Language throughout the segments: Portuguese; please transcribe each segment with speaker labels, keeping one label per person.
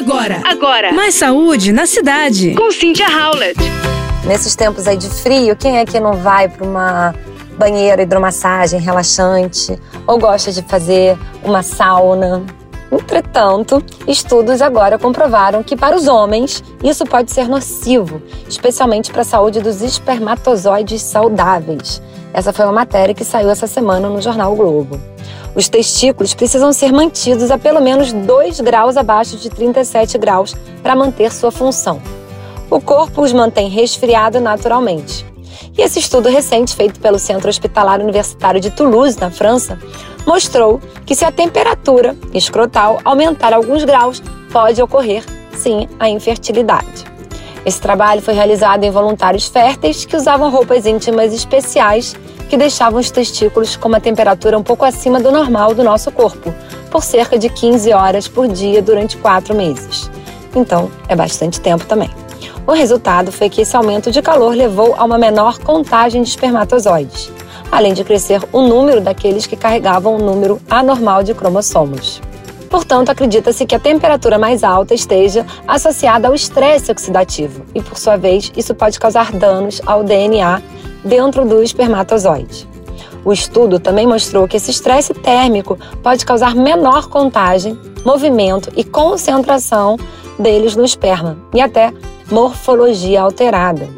Speaker 1: Agora, agora. Mais saúde na cidade. Com Cynthia Howlett.
Speaker 2: Nesses tempos aí de frio, quem é que não vai para uma banheira hidromassagem relaxante ou gosta de fazer uma sauna? Entretanto, estudos agora comprovaram que para os homens isso pode ser nocivo, especialmente para a saúde dos espermatozoides saudáveis. Essa foi uma matéria que saiu essa semana no jornal o Globo. Os testículos precisam ser mantidos a pelo menos 2 graus abaixo de 37 graus para manter sua função. O corpo os mantém resfriado naturalmente. E esse estudo recente, feito pelo Centro Hospitalar Universitário de Toulouse, na França, mostrou que se a temperatura escrotal aumentar alguns graus, pode ocorrer, sim, a infertilidade. Esse trabalho foi realizado em voluntários férteis que usavam roupas íntimas especiais que deixavam os testículos com uma temperatura um pouco acima do normal do nosso corpo, por cerca de 15 horas por dia durante quatro meses. Então, é bastante tempo também. O resultado foi que esse aumento de calor levou a uma menor contagem de espermatozoides, além de crescer o número daqueles que carregavam um número anormal de cromossomos. Portanto, acredita-se que a temperatura mais alta esteja associada ao estresse oxidativo e, por sua vez, isso pode causar danos ao DNA dentro do espermatozoide. O estudo também mostrou que esse estresse térmico pode causar menor contagem, movimento e concentração deles no esperma e até morfologia alterada.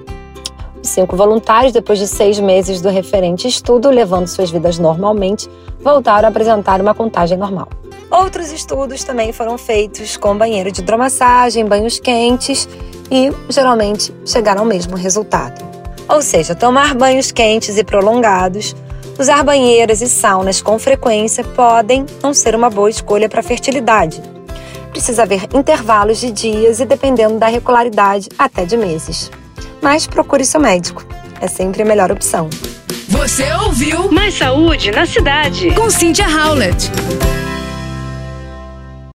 Speaker 2: Os cinco voluntários, depois de seis meses do referente estudo, levando suas vidas normalmente, voltaram a apresentar uma contagem normal. Outros estudos também foram feitos com banheiro de hidromassagem, banhos quentes e geralmente chegaram ao mesmo resultado. Ou seja, tomar banhos quentes e prolongados, usar banheiras e saunas com frequência podem não ser uma boa escolha para a fertilidade. Precisa haver intervalos de dias e, dependendo da regularidade, até de meses. Mas procure seu médico, é sempre a melhor opção.
Speaker 1: Você ouviu Mais Saúde na Cidade com Cynthia Howlett.